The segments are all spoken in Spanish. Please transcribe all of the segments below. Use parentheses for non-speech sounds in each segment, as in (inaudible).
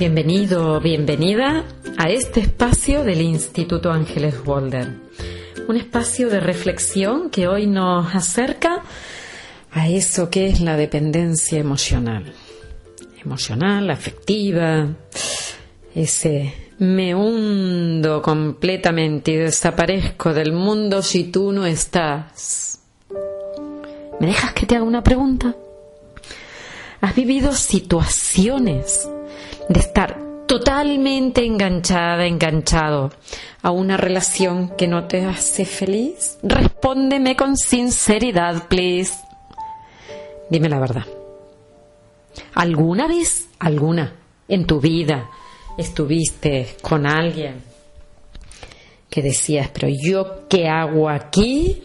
Bienvenido, bienvenida a este espacio del Instituto Ángeles Walder. Un espacio de reflexión que hoy nos acerca a eso que es la dependencia emocional. Emocional, afectiva, ese me hundo completamente y desaparezco del mundo si tú no estás. ¿Me dejas que te haga una pregunta? ¿Has vivido situaciones de estar totalmente enganchada, enganchado a una relación que no te hace feliz? Respóndeme con sinceridad, please. Dime la verdad. ¿Alguna vez, alguna, en tu vida estuviste con alguien que decías, pero yo qué hago aquí?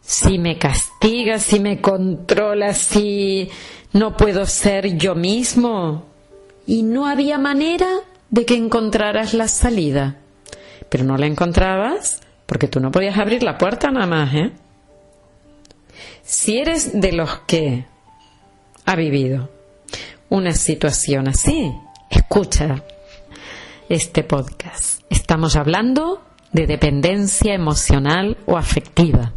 Si me castiga, si me controla, si no puedo ser yo mismo y no había manera de que encontraras la salida. Pero no la encontrabas porque tú no podías abrir la puerta nada más, ¿eh? Si eres de los que ha vivido una situación así, escucha este podcast. Estamos hablando de dependencia emocional o afectiva.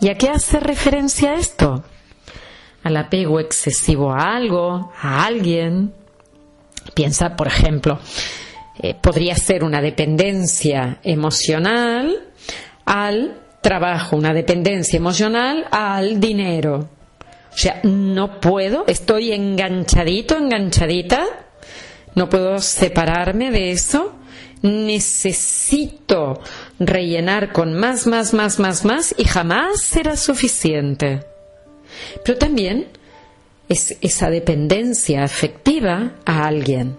¿Y a qué hace referencia esto? Al apego excesivo a algo, a alguien. Piensa, por ejemplo, eh, podría ser una dependencia emocional al trabajo, una dependencia emocional al dinero. O sea, no puedo, estoy enganchadito, enganchadita, no puedo separarme de eso, necesito rellenar con más, más, más, más, más y jamás será suficiente. Pero también es esa dependencia afectiva a alguien,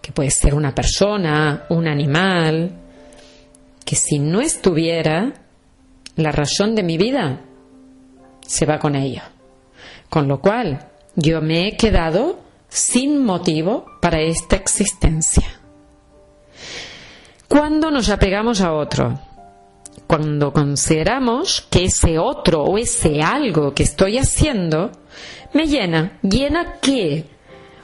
que puede ser una persona, un animal, que si no estuviera, la razón de mi vida se va con ello. Con lo cual, yo me he quedado sin motivo para esta existencia. Cuando nos apegamos a otro, cuando consideramos que ese otro o ese algo que estoy haciendo me llena, ¿llena qué?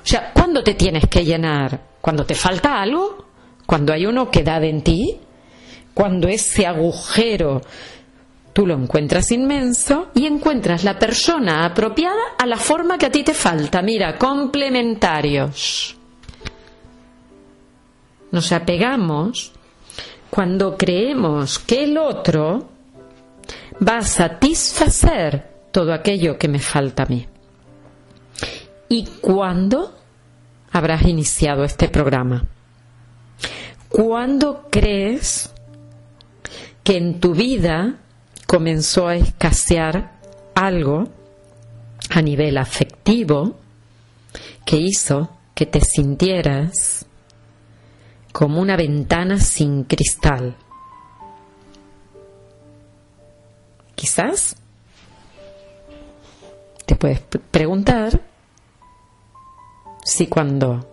O sea, ¿cuándo te tienes que llenar? ¿Cuando te falta algo? ¿Cuando hay una oquedad en ti? Cuando ese agujero tú lo encuentras inmenso y encuentras la persona apropiada a la forma que a ti te falta. Mira, complementarios. Nos apegamos cuando creemos que el otro va a satisfacer todo aquello que me falta a mí. ¿Y cuándo habrás iniciado este programa? ¿Cuándo crees que en tu vida comenzó a escasear algo a nivel afectivo que hizo que te sintieras como una ventana sin cristal. Quizás te puedes preguntar si cuando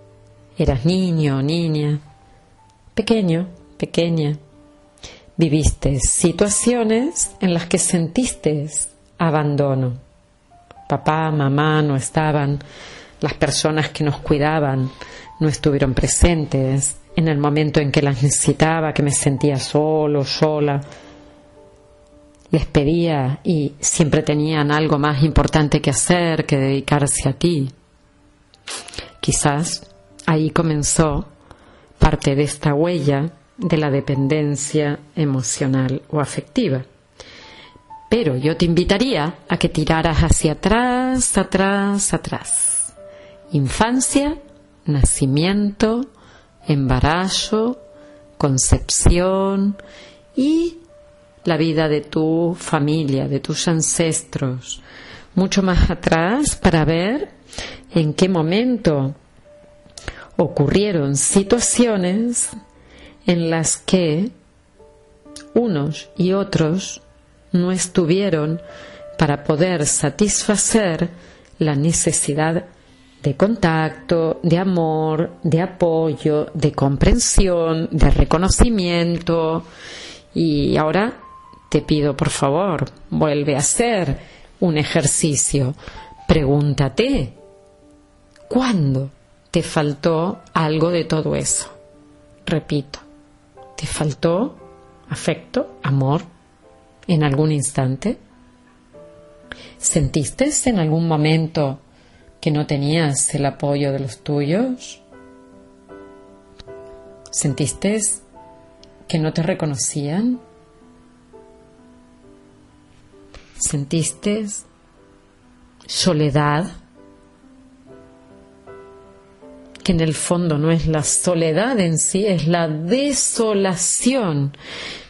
eras niño o niña, pequeño, pequeña, viviste situaciones en las que sentiste abandono. Papá, mamá no estaban, las personas que nos cuidaban no estuvieron presentes, en el momento en que las necesitaba, que me sentía solo, sola. Les pedía y siempre tenían algo más importante que hacer que dedicarse a ti. Quizás ahí comenzó parte de esta huella de la dependencia emocional o afectiva. Pero yo te invitaría a que tiraras hacia atrás, atrás, atrás. Infancia, nacimiento, embarazo, concepción y la vida de tu familia, de tus ancestros, mucho más atrás para ver en qué momento ocurrieron situaciones en las que unos y otros no estuvieron para poder satisfacer la necesidad de contacto, de amor, de apoyo, de comprensión, de reconocimiento. Y ahora te pido, por favor, vuelve a hacer un ejercicio. Pregúntate, ¿Cuándo te faltó algo de todo eso? Repito, ¿te faltó afecto, amor en algún instante? ¿Sentiste en algún momento que no tenías el apoyo de los tuyos? ¿Sentiste que no te reconocían? ¿Sentiste soledad? Que en el fondo no es la soledad en sí, es la desolación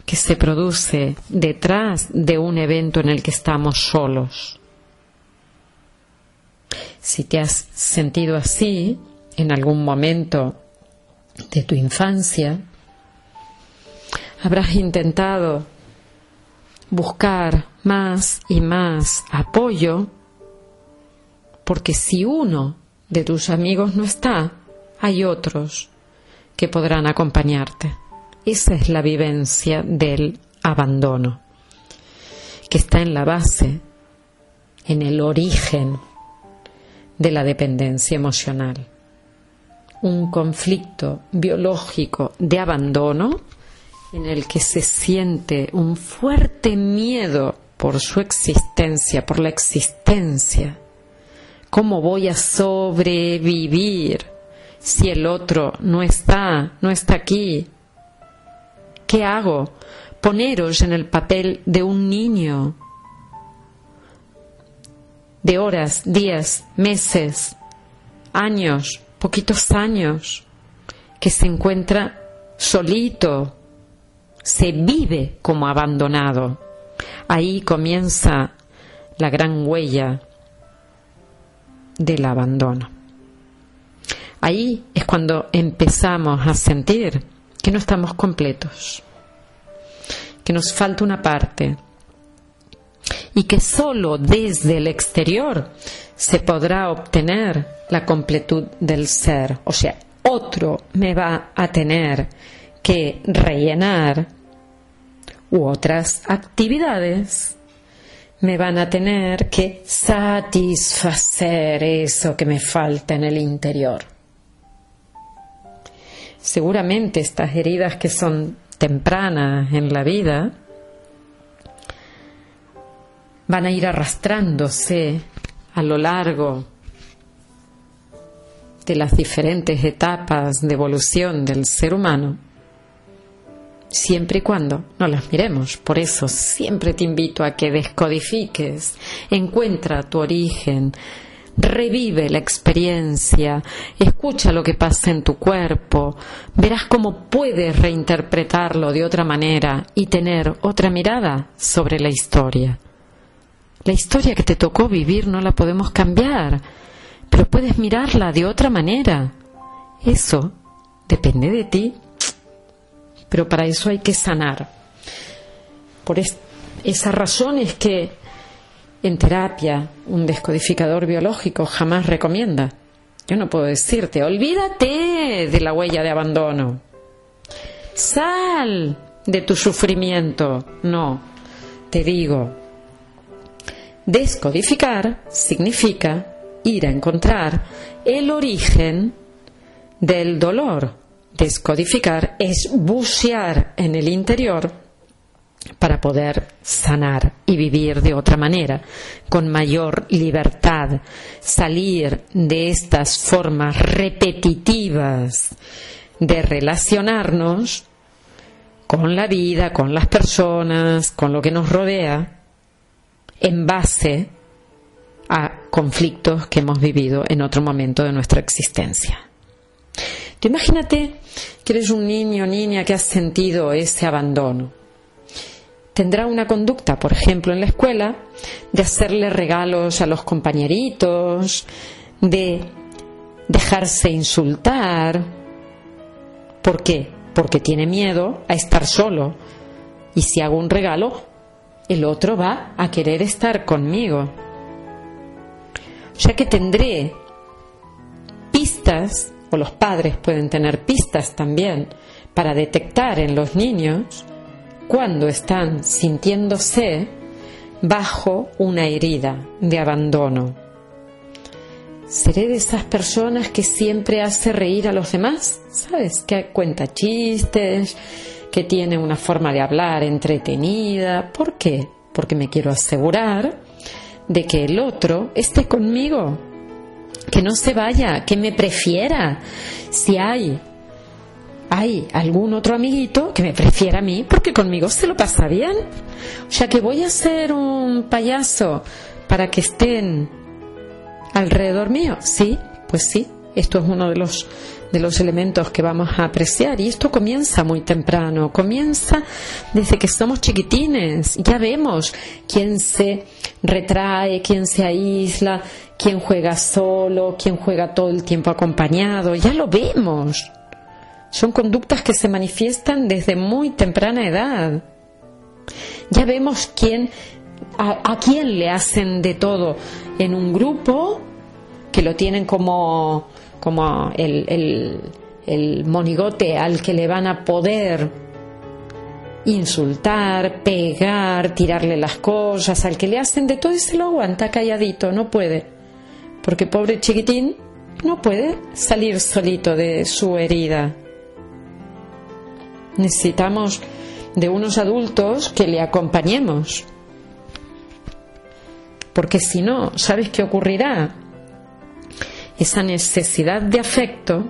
que se produce detrás de un evento en el que estamos solos. Si te has sentido así en algún momento de tu infancia, habrás intentado buscar más y más apoyo, porque si uno de tus amigos no está, hay otros que podrán acompañarte. Esa es la vivencia del abandono, que está en la base, en el origen de la dependencia emocional. Un conflicto biológico de abandono en el que se siente un fuerte miedo por su existencia, por la existencia. ¿Cómo voy a sobrevivir si el otro no está, no está aquí? ¿Qué hago? Poneros en el papel de un niño, de horas, días, meses, años, poquitos años, que se encuentra solito, se vive como abandonado. Ahí comienza la gran huella del abandono. Ahí es cuando empezamos a sentir que no estamos completos, que nos falta una parte y que solo desde el exterior se podrá obtener la completud del ser. O sea, otro me va a tener que rellenar u otras actividades me van a tener que satisfacer eso que me falta en el interior. Seguramente estas heridas que son tempranas en la vida van a ir arrastrándose a lo largo de las diferentes etapas de evolución del ser humano siempre y cuando no las miremos. Por eso siempre te invito a que descodifiques, encuentra tu origen, revive la experiencia, escucha lo que pasa en tu cuerpo, verás cómo puedes reinterpretarlo de otra manera y tener otra mirada sobre la historia. La historia que te tocó vivir no la podemos cambiar, pero puedes mirarla de otra manera. Eso depende de ti pero para eso hay que sanar. Por esa razón es que en terapia un descodificador biológico jamás recomienda. Yo no puedo decirte, olvídate de la huella de abandono. Sal de tu sufrimiento. No, te digo, descodificar significa ir a encontrar el origen del dolor. Descodificar es bucear en el interior para poder sanar y vivir de otra manera, con mayor libertad, salir de estas formas repetitivas de relacionarnos con la vida, con las personas, con lo que nos rodea, en base a conflictos que hemos vivido en otro momento de nuestra existencia imagínate que eres un niño o niña que has sentido ese abandono. Tendrá una conducta, por ejemplo, en la escuela, de hacerle regalos a los compañeritos, de dejarse insultar. ¿Por qué? Porque tiene miedo a estar solo. Y si hago un regalo, el otro va a querer estar conmigo. Sea que tendré pistas o los padres pueden tener pistas también para detectar en los niños cuando están sintiéndose bajo una herida de abandono. Seré de esas personas que siempre hace reír a los demás, ¿sabes? Que cuenta chistes, que tiene una forma de hablar entretenida. ¿Por qué? Porque me quiero asegurar de que el otro esté conmigo, que no se vaya, que me prefiera. Si hay hay algún otro amiguito que me prefiera a mí porque conmigo se lo pasa bien. O sea que voy a ser un payaso para que estén alrededor mío. Sí, pues sí, esto es uno de los de los elementos que vamos a apreciar y esto comienza muy temprano, comienza desde que somos chiquitines, ya vemos quién se retrae, quién se aísla, quién juega solo, quién juega todo el tiempo acompañado, ya lo vemos. Son conductas que se manifiestan desde muy temprana edad. Ya vemos quién, a, quién le hacen de todo en un grupo que lo tienen como, como el, monigote al que le van a poder insultar, pegar, tirarle las cosas, al que le hacen de todo y se lo aguanta calladito, no puede. Porque pobre chiquitín no puede salir solito de su herida. Necesitamos de unos adultos que le acompañemos. Porque si no, ¿sabes qué ocurrirá? Esa necesidad de afecto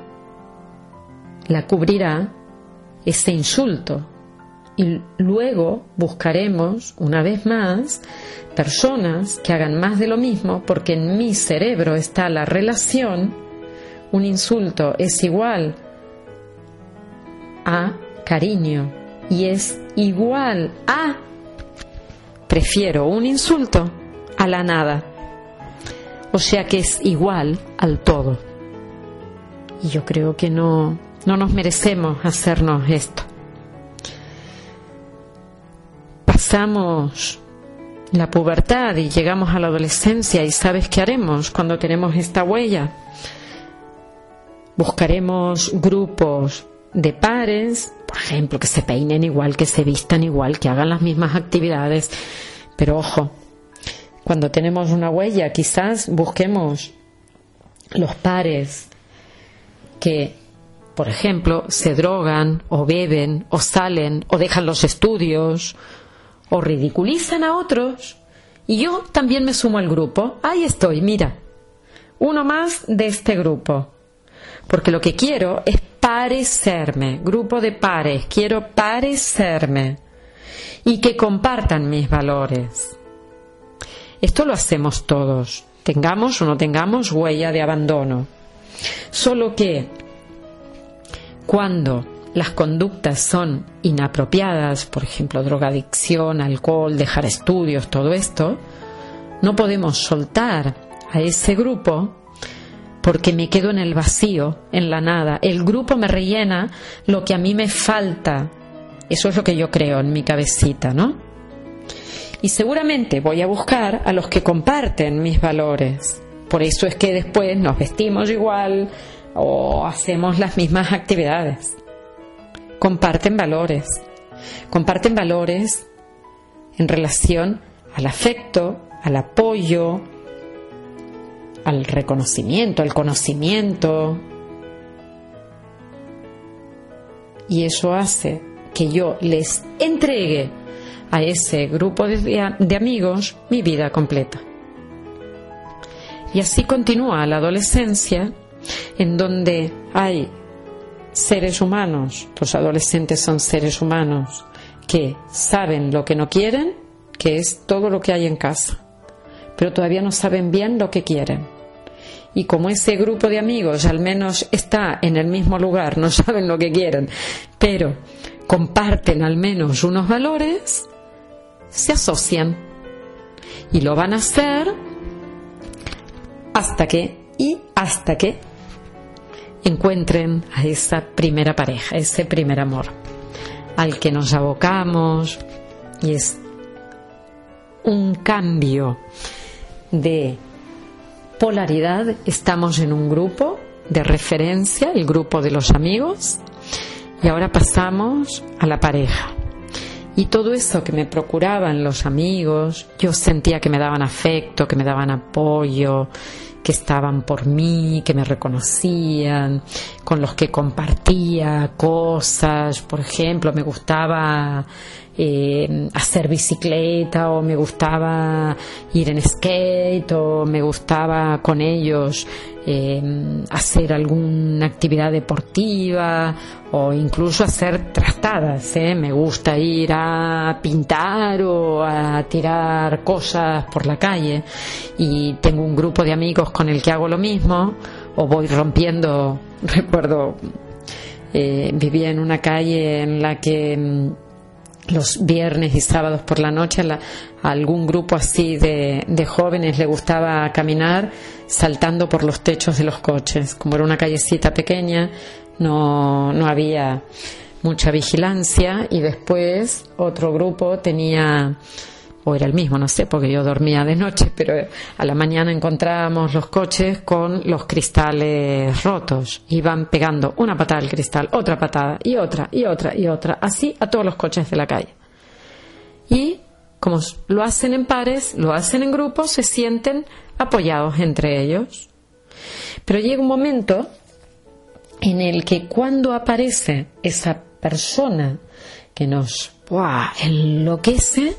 la cubrirá ese insulto. Y luego buscaremos, una vez más, personas que hagan más de lo mismo, porque en mi cerebro está la relación, un insulto es igual a cariño y es igual a prefiero un insulto a la nada. O sea que es igual al todo. Y yo creo que no, no nos merecemos hacernos esto. Pasamos la pubertad y llegamos a la adolescencia y sabes qué haremos cuando tenemos esta huella. Buscaremos grupos de pares, por ejemplo, que se peinen igual, que se vistan igual, que hagan las mismas actividades. Pero ojo, cuando tenemos una huella, quizás busquemos los pares que, por ejemplo, se drogan o beben o salen o dejan los estudios o ridiculizan a otros. Y yo también me sumo al grupo. Ahí estoy, mira. Uno más de este grupo porque lo que quiero es parecerme, grupo de pares, quiero parecerme y que compartan mis valores. Esto lo hacemos todos, tengamos o no tengamos huella de abandono. Solo que cuando las conductas son inapropiadas, por ejemplo, drogadicción, alcohol, dejar estudios, todo esto, no podemos soltar a ese grupo porque me quedo en el vacío, en la nada. El grupo me rellena lo que a mí me falta. Eso es lo que yo creo en mi cabecita, ¿no? Y seguramente voy a buscar a los que comparten mis valores. Por eso es que después nos vestimos igual o hacemos las mismas actividades. Comparten valores. Comparten valores en relación al afecto, al apoyo, al reconocimiento, al conocimiento. Y eso hace que yo les entregue a ese grupo de, de amigos mi vida completa. Y así continúa la adolescencia, en donde hay seres humanos, los adolescentes son seres humanos, que saben lo que no quieren, que es todo lo que hay en casa, pero todavía no saben bien lo que quieren y como ese grupo de amigos al menos está en el mismo lugar, no (laughs) saben lo que quieren, pero comparten al menos unos valores, se asocian y lo van a hacer hasta que y hasta que encuentren a esa primera pareja, ese primer amor al que nos abocamos y es un cambio de polaridad estamos en un grupo de referencia, el grupo de los amigos, y ahora pasamos a la pareja. Y todo eso que me procuraban los amigos, yo sentía que me daban afecto, que me daban apoyo, que estaban por mí, que me reconocían, con los que compartía cosas. Por ejemplo, me gustaba eh, hacer bicicleta o me gustaba ir en skate o me gustaba con ellos eh, hacer alguna actividad deportiva o incluso hacer trastadas. ¿eh? Me gusta ir a pintar o a tirar cosas por la calle y tengo un grupo de amigos con el que hago lo mismo o voy rompiendo, (laughs) recuerdo, vivía en una calle en la que mm, los viernes y sábados por la noche a, algún grupo así de, de, jóvenes le gustaba caminar saltando por los techos de los coches. Como era una callecita pequeña, no, no había mucha vigilancia y después otro grupo tenía o era el mismo, no sé, porque yo dormía de noche, (laughs) pero a la mañana encontrábamos los coches con los cristales rotos. Iban pegando una patada al cristal, otra patada, y otra, y otra, y otra, así a todos los coches de la calle. Y como lo hacen en pares, lo hacen en grupos, se sienten apoyados entre ellos. Pero llega un momento en el que cuando aparece esa persona que nos enloquece,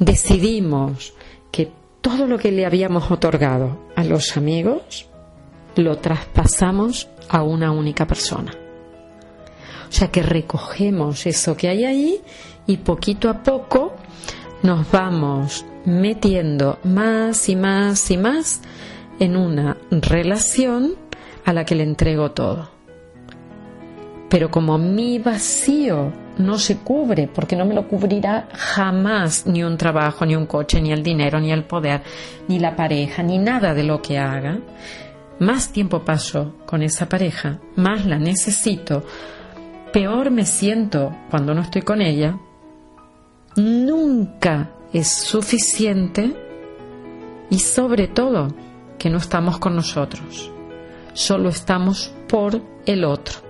decidimos que todo lo que le habíamos otorgado a los amigos lo traspasamos a una única persona. O sea que recogemos eso que hay ahí y poquito a poco nos vamos metiendo más y más y más en una relación a la que le entrego todo. Pero como mi vacío no se cubre, porque no me lo cubrirá jamás ni un trabajo, ni un coche, ni el dinero, ni el poder, ni la pareja, ni nada de lo que haga, más tiempo paso con esa pareja, más la necesito, peor me siento cuando no estoy con ella, nunca es suficiente y sobre todo que no estamos con nosotros, solo estamos por el otro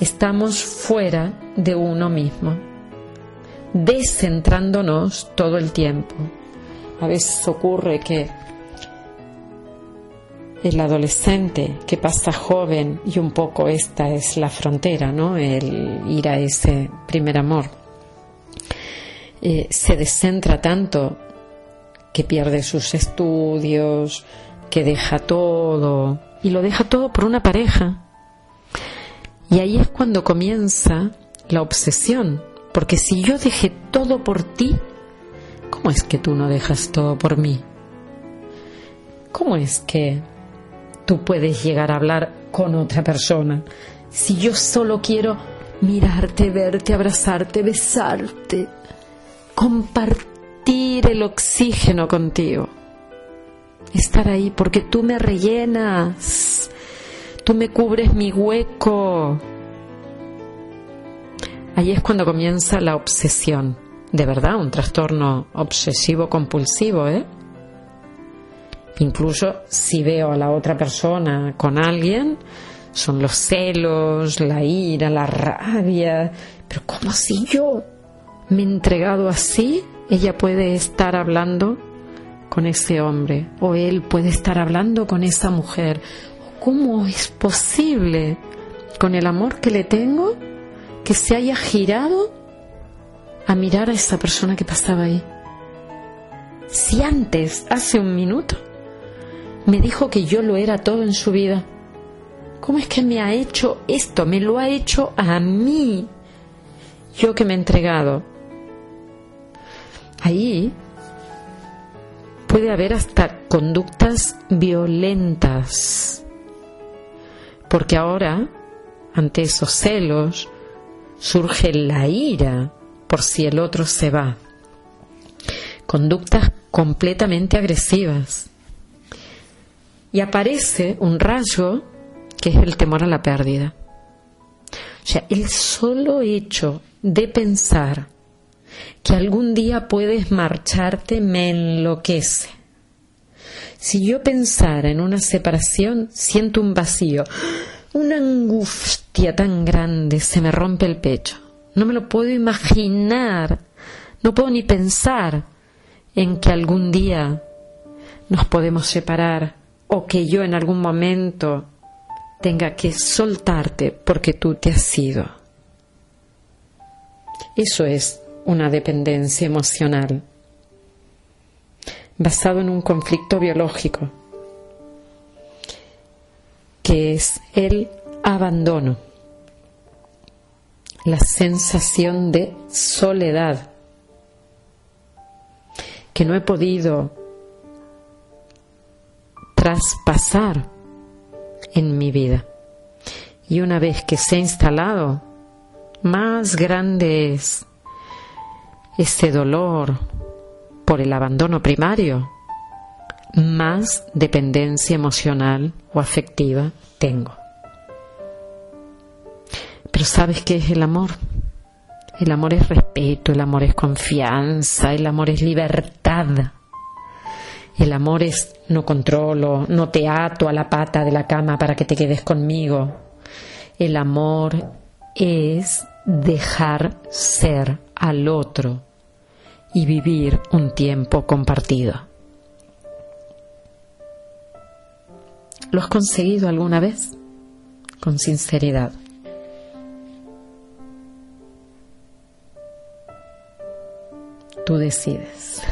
estamos fuera de uno mismo, descentrándonos todo el tiempo. A veces ocurre que el adolescente que pasa joven y un poco esta es la frontera, ¿no? El ir a ese primer amor. Eh, se descentra tanto que pierde sus estudios, que deja todo y lo deja todo por una pareja y ahí es cuando comienza la obsesión, porque si yo dejé todo por ti, ¿cómo es que tú no dejas todo por mí? ¿Cómo es que tú puedes llegar a hablar con otra persona si yo solo quiero mirarte, verte, abrazarte, besarte, compartir el oxígeno contigo? Estar ahí porque tú me rellenas tú me cubres mi hueco. Ahí es cuando comienza la obsesión, de verdad, un trastorno obsesivo compulsivo, ¿eh? Incluso si veo a la otra persona con alguien, son los celos, la ira, la rabia, pero como si yo me he entregado así, ella puede estar hablando con ese hombre o él puede estar hablando con esa mujer ¿Cómo es posible, con el amor que le tengo, que se haya girado a mirar a esa persona que pasaba ahí? Si antes, hace un minuto, me dijo que yo lo era todo en su vida, ¿cómo es que me ha hecho esto? Me lo ha hecho a mí, yo que me he entregado. Ahí puede haber hasta conductas violentas porque ahora, ante esos celos, surge la ira por si el otro se va. Conductas completamente agresivas. Y aparece un rasgo que es el temor a la pérdida. O sea, el solo hecho de pensar que algún día puedes marcharte me enloquece. Si yo pensara en una separación, siento un vacío, una angustia tan grande, se me rompe el pecho. no me lo puedo imaginar, no puedo ni pensar en que algún día nos podemos separar o que yo en algún momento tenga que soltarte porque tú te has ido. Eso es una dependencia emocional basado en un conflicto biológico, que es el abandono, la sensación de soledad, que no he podido traspasar en mi vida. Y una vez que se ha instalado, más grande es ese dolor por el abandono primario, más dependencia emocional o afectiva tengo. Pero ¿sabes qué es el amor? El amor es respeto, el amor es confianza, el amor es libertad. El amor es no controlo, no te ato a la pata de la cama para que te quedes conmigo. El amor es dejar ser al otro y vivir un tiempo compartido. ¿Lo has conseguido alguna vez? Con sinceridad. Tú decides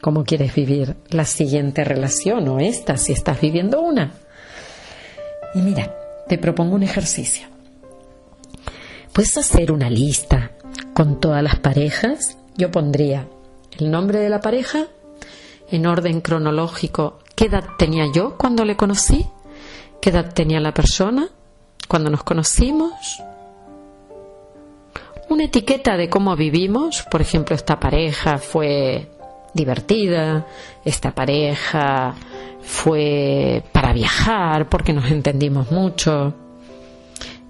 cómo quieres vivir la siguiente relación o esta si estás viviendo una. Y mira, te propongo un ejercicio. Puedes hacer una lista con todas las parejas. Yo pondría el nombre de la pareja en orden cronológico. ¿Qué edad tenía yo cuando le conocí? ¿Qué edad tenía la persona cuando nos conocimos? Una etiqueta de cómo vivimos. Por ejemplo, esta pareja fue divertida, esta pareja fue para viajar porque nos entendimos mucho,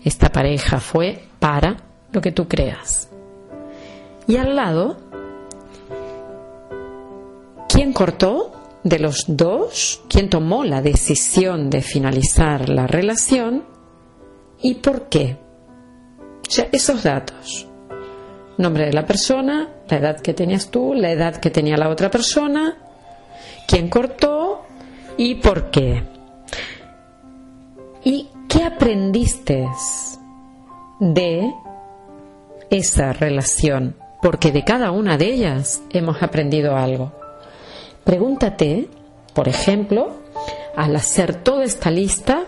esta pareja fue para lo que tú creas. Y al lado, ¿quién cortó de los dos? ¿Quién tomó la decisión de finalizar la relación? ¿Y por qué? O sea, esos datos nombre de la persona, la edad que tenías tú, la edad que tenía la otra persona, quién cortó y por qué. ¿Y qué aprendiste de esa relación? Porque de cada una de ellas hemos aprendido algo. Pregúntate, por ejemplo, al hacer toda esta lista,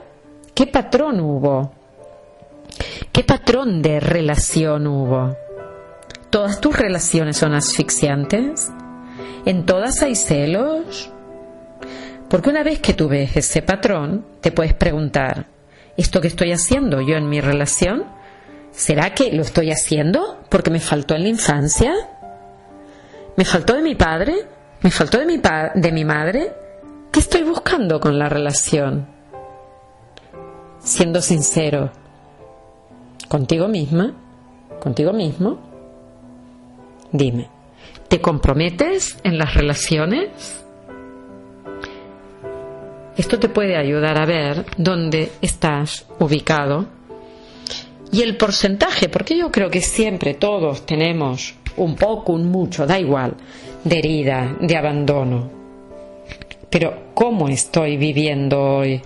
¿qué patrón hubo? ¿Qué patrón de relación hubo? ¿Todas tus relaciones son asfixiantes? ¿En todas hay celos? Porque una vez que tú ves ese patrón, te puedes preguntar, ¿esto que estoy haciendo yo en mi relación? ¿Será que lo estoy haciendo porque me faltó en la infancia? ¿Me faltó de mi padre? ¿Me faltó de mi, de mi madre? ¿Qué estoy buscando con la relación? Siendo sincero contigo misma, contigo mismo, Dime, ¿te comprometes en las relaciones? Esto te puede ayudar a ver dónde estás ubicado y el porcentaje, porque yo creo que siempre todos tenemos un poco, un mucho, da igual, de herida, de abandono. Pero ¿cómo estoy viviendo hoy?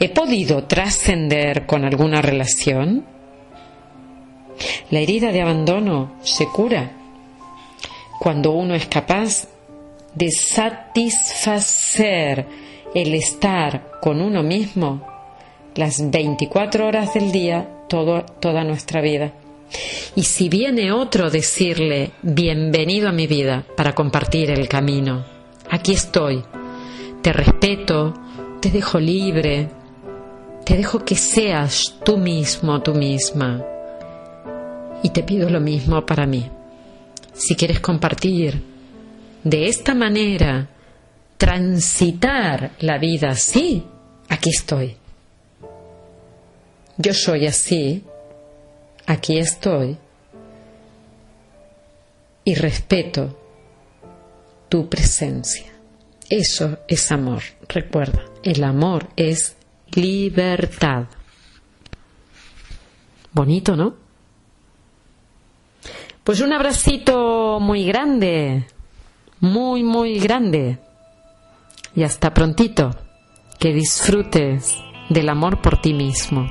¿He podido trascender con alguna relación? La herida de abandono se cura cuando uno es capaz de satisfacer el estar con uno mismo las 24 horas del día, toda nuestra vida. Y si viene otro decirle, bienvenido a mi vida para compartir el camino, aquí estoy, te respeto, te dejo libre, te dejo que seas tú mismo, tú misma. Y te pido lo mismo para mí si quieres compartir de esta manera, transitar la vida así, aquí estoy. Yo soy así, aquí estoy y respeto tu presencia. Eso es amor. Recuerda, el amor es libertad. Bonito, ¿no? Pues un abracito muy grande, muy, muy grande. Y hasta prontito. Que disfrutes del amor por ti mismo,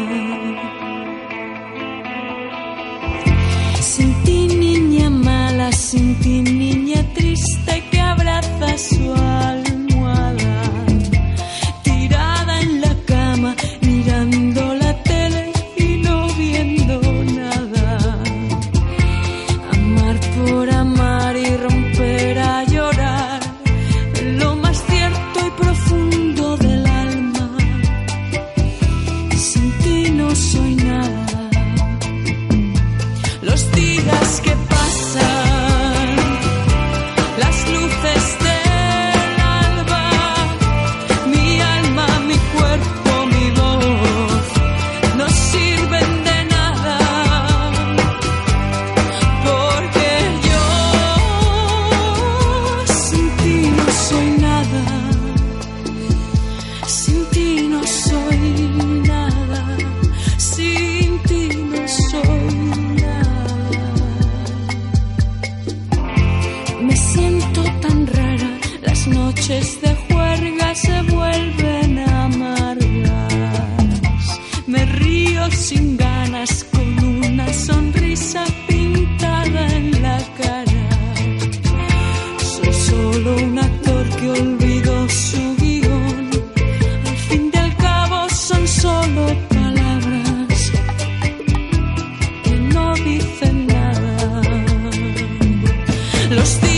Sin los